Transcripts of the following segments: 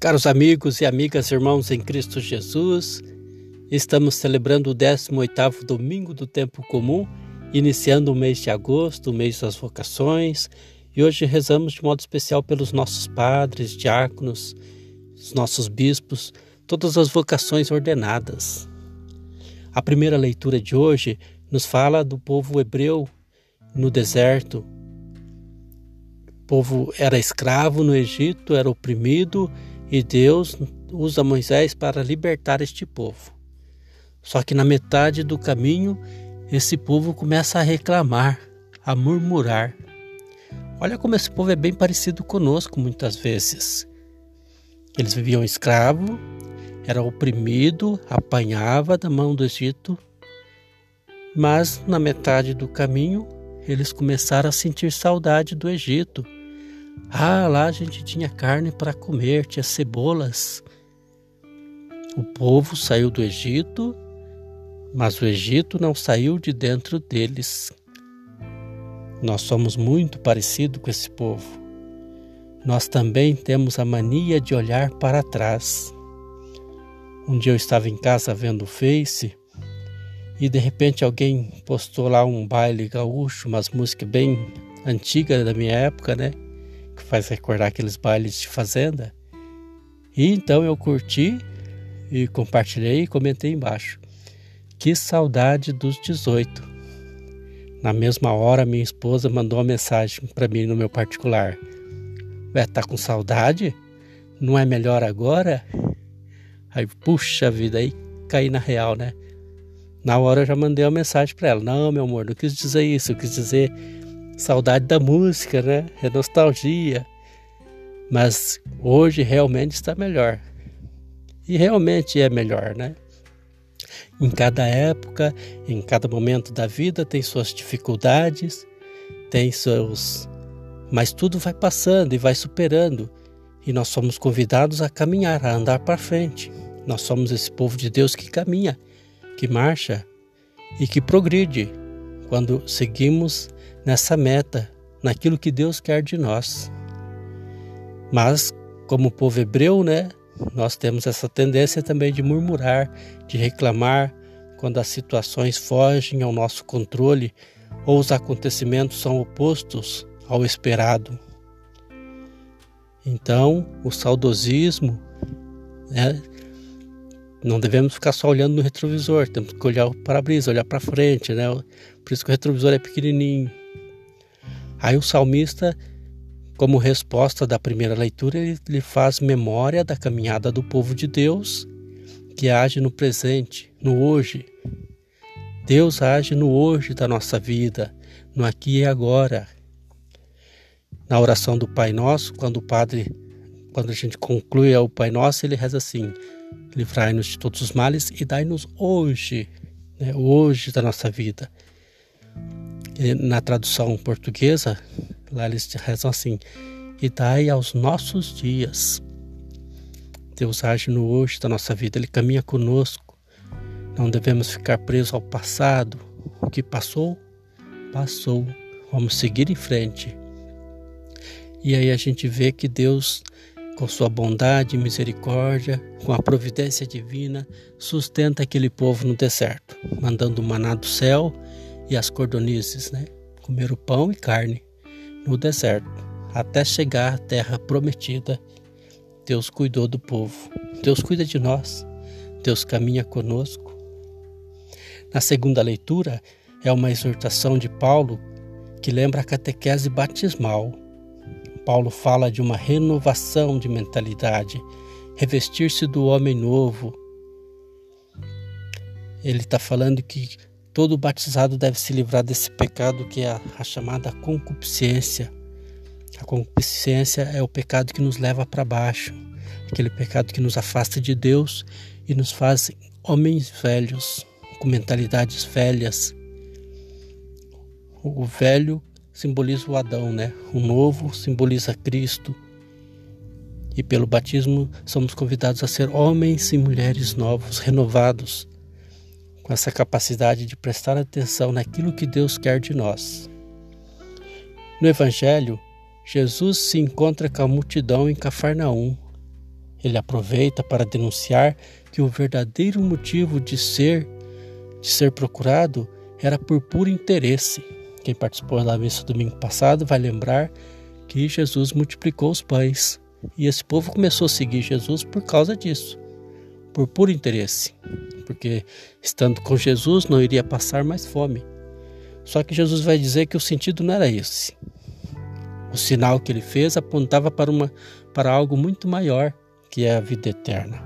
Caros amigos e amigas, irmãos em Cristo Jesus, estamos celebrando o 18º domingo do tempo comum, iniciando o mês de agosto, o mês das vocações, e hoje rezamos de modo especial pelos nossos padres, diáconos, os nossos bispos, todas as vocações ordenadas. A primeira leitura de hoje nos fala do povo hebreu no deserto. O povo era escravo no Egito, era oprimido e Deus usa Moisés para libertar este povo. Só que na metade do caminho, esse povo começa a reclamar, a murmurar. Olha como esse povo é bem parecido conosco muitas vezes. Eles viviam escravo, era oprimido, apanhava da mão do Egito, mas na metade do caminho eles começaram a sentir saudade do Egito ah, lá a gente tinha carne para comer, tinha cebolas. O povo saiu do Egito, mas o Egito não saiu de dentro deles. Nós somos muito parecidos com esse povo. Nós também temos a mania de olhar para trás. Um dia eu estava em casa vendo o Face e de repente alguém postou lá um baile gaúcho, umas músicas bem antigas da minha época, né? Que faz recordar aqueles bailes de fazenda. E então eu curti e compartilhei e comentei embaixo. Que saudade dos 18. Na mesma hora, minha esposa mandou uma mensagem para mim no meu particular. Ué, tá com saudade? Não é melhor agora? Aí, puxa vida, aí caí na real, né? Na hora eu já mandei uma mensagem para ela. Não, meu amor, não quis dizer isso. Eu quis dizer saudade da música, né? É nostalgia. Mas hoje realmente está melhor. E realmente é melhor, né? Em cada época, em cada momento da vida tem suas dificuldades, tem seus mas tudo vai passando e vai superando. E nós somos convidados a caminhar, a andar para frente. Nós somos esse povo de Deus que caminha, que marcha e que progride quando seguimos nessa meta, naquilo que Deus quer de nós. Mas, como povo hebreu, né, nós temos essa tendência também de murmurar, de reclamar quando as situações fogem ao nosso controle ou os acontecimentos são opostos ao esperado. Então, o saudosismo, né, não devemos ficar só olhando no retrovisor, temos que olhar para a brisa, olhar para frente, né? Por isso que o retrovisor é pequenininho. Aí o salmista, como resposta da primeira leitura, ele, faz memória da caminhada do povo de Deus, que age no presente, no hoje. Deus age no hoje da nossa vida, no aqui e agora. Na oração do Pai Nosso, quando o Padre, quando a gente conclui o Pai Nosso, ele reza assim: livrai-nos de todos os males e dai-nos hoje, né, hoje da nossa vida na tradução portuguesa, lá eles rezam assim: e dai aos nossos dias. Deus age no hoje da nossa vida, Ele caminha conosco. Não devemos ficar presos ao passado. O que passou, passou. Vamos seguir em frente. E aí a gente vê que Deus, com sua bondade e misericórdia, com a providência divina, sustenta aquele povo no deserto, mandando o maná do céu e as cordonizes, né? Comeram pão e carne no deserto, até chegar à terra prometida. Deus cuidou do povo. Deus cuida de nós. Deus caminha conosco. Na segunda leitura é uma exortação de Paulo que lembra a catequese batismal. Paulo fala de uma renovação de mentalidade, revestir-se do homem novo. Ele está falando que Todo batizado deve se livrar desse pecado que é a, a chamada concupiscência. A concupiscência é o pecado que nos leva para baixo, aquele pecado que nos afasta de Deus e nos faz homens velhos, com mentalidades velhas. O velho simboliza o Adão, né? O novo simboliza Cristo. E pelo batismo somos convidados a ser homens e mulheres novos, renovados, com essa capacidade de prestar atenção naquilo que Deus quer de nós. No Evangelho, Jesus se encontra com a multidão em Cafarnaum. ele aproveita para denunciar que o verdadeiro motivo de ser de ser procurado era por puro interesse. Quem participou da missa domingo passado vai lembrar que Jesus multiplicou os pães e esse povo começou a seguir Jesus por causa disso, por puro interesse, porque estando com Jesus não iria passar mais fome. Só que Jesus vai dizer que o sentido não era esse. O sinal que ele fez apontava para, uma, para algo muito maior, que é a vida eterna.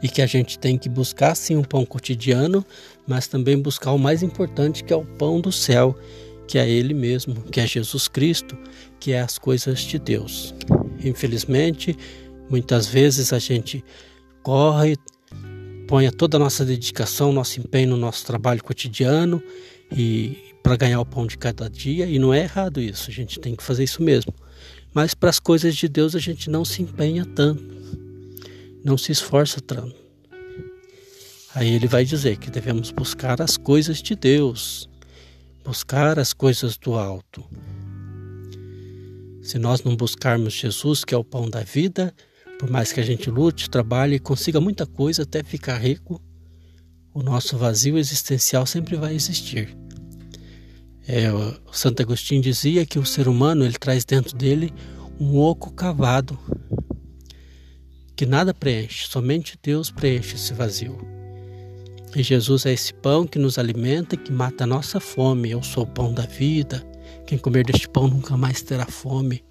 E que a gente tem que buscar sim um pão cotidiano, mas também buscar o mais importante, que é o pão do céu, que é Ele mesmo, que é Jesus Cristo, que é as coisas de Deus. Infelizmente, muitas vezes a gente corre, põe toda a nossa dedicação, nosso empenho no nosso trabalho cotidiano e para ganhar o pão de cada dia, e não é errado isso, a gente tem que fazer isso mesmo. Mas para as coisas de Deus a gente não se empenha tanto, não se esforça tanto. Aí ele vai dizer que devemos buscar as coisas de Deus, buscar as coisas do alto. Se nós não buscarmos Jesus, que é o pão da vida, por mais que a gente lute, trabalhe e consiga muita coisa até ficar rico, o nosso vazio existencial sempre vai existir. É, o Santo Agostinho dizia que o ser humano ele traz dentro dele um oco cavado que nada preenche, somente Deus preenche esse vazio. E Jesus é esse pão que nos alimenta que mata a nossa fome. Eu sou o pão da vida. Quem comer deste pão nunca mais terá fome.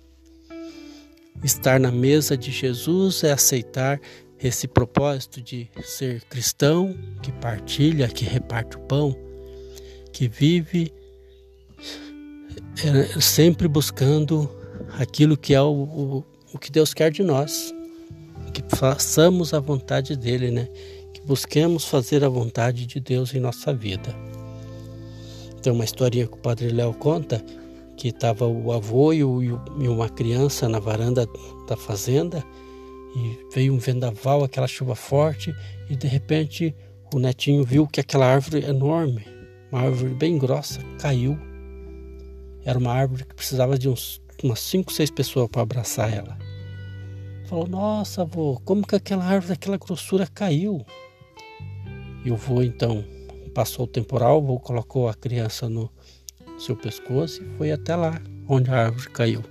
Estar na mesa de Jesus é aceitar esse propósito de ser cristão, que partilha, que reparte o pão, que vive é, sempre buscando aquilo que é o, o, o que Deus quer de nós, que façamos a vontade dele, né? Que busquemos fazer a vontade de Deus em nossa vida. Tem uma historinha que o Padre Léo conta que estava o avô e, o, e uma criança na varanda da fazenda e veio um vendaval, aquela chuva forte e de repente o netinho viu que aquela árvore enorme, uma árvore bem grossa, caiu. Era uma árvore que precisava de uns, umas cinco, seis pessoas para abraçar ela. Falou: Nossa, avô, como que aquela árvore daquela grossura caiu? E o avô então passou o temporal, o avô colocou a criança no, seu pescoço e foi até lá onde a árvore caiu.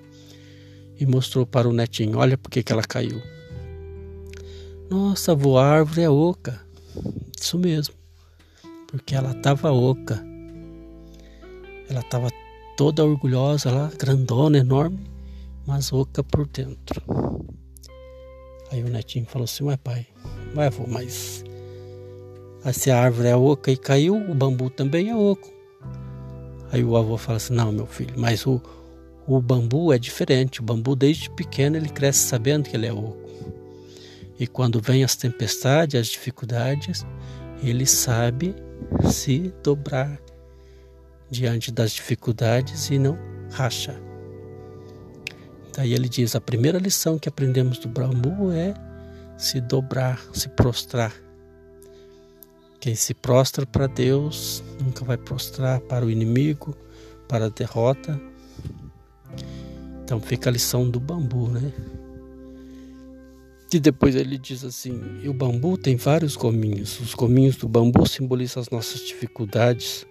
E mostrou para o netinho: Olha por que ela caiu. Nossa, avô, a árvore é oca. Isso mesmo, porque ela estava oca. Ela estava toda orgulhosa lá, grandona, enorme, mas oca por dentro. Aí o netinho falou assim: Ué, pai, ué, avô, mas se a árvore é oca e caiu, o bambu também é oco. Aí o avô fala assim: Não, meu filho, mas o, o bambu é diferente. O bambu, desde pequeno, ele cresce sabendo que ele é oco. E quando vem as tempestades, as dificuldades, ele sabe se dobrar diante das dificuldades e não racha. Daí ele diz: a primeira lição que aprendemos do bambu é se dobrar, se prostrar quem se prostra para Deus nunca vai prostrar para o inimigo, para a derrota. Então fica a lição do bambu, né? E depois ele diz assim: e o bambu tem vários gominhos. Os gominhos do bambu simbolizam as nossas dificuldades,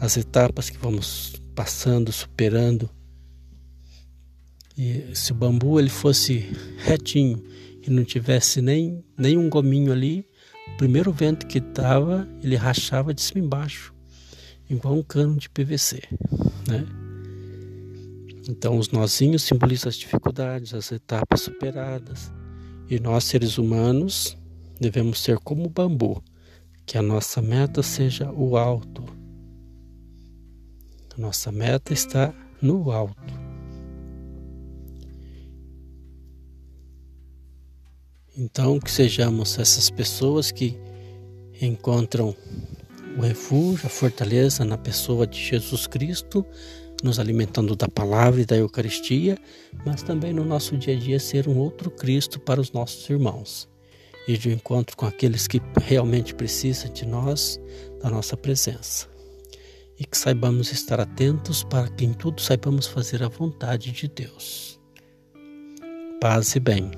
as etapas que vamos passando, superando. E se o bambu ele fosse retinho e não tivesse nem, nem um gominho ali, o primeiro vento que estava, ele rachava de cima embaixo, igual um cano de PVC, né? Então, os nozinhos simbolizam as dificuldades, as etapas superadas. E nós, seres humanos, devemos ser como o bambu, que a nossa meta seja o alto. A nossa meta está no alto. Então, que sejamos essas pessoas que encontram o refúgio, a fortaleza na pessoa de Jesus Cristo, nos alimentando da palavra e da Eucaristia, mas também no nosso dia a dia ser um outro Cristo para os nossos irmãos. E de encontro com aqueles que realmente precisam de nós, da nossa presença. E que saibamos estar atentos para que em tudo saibamos fazer a vontade de Deus. Paz e bem.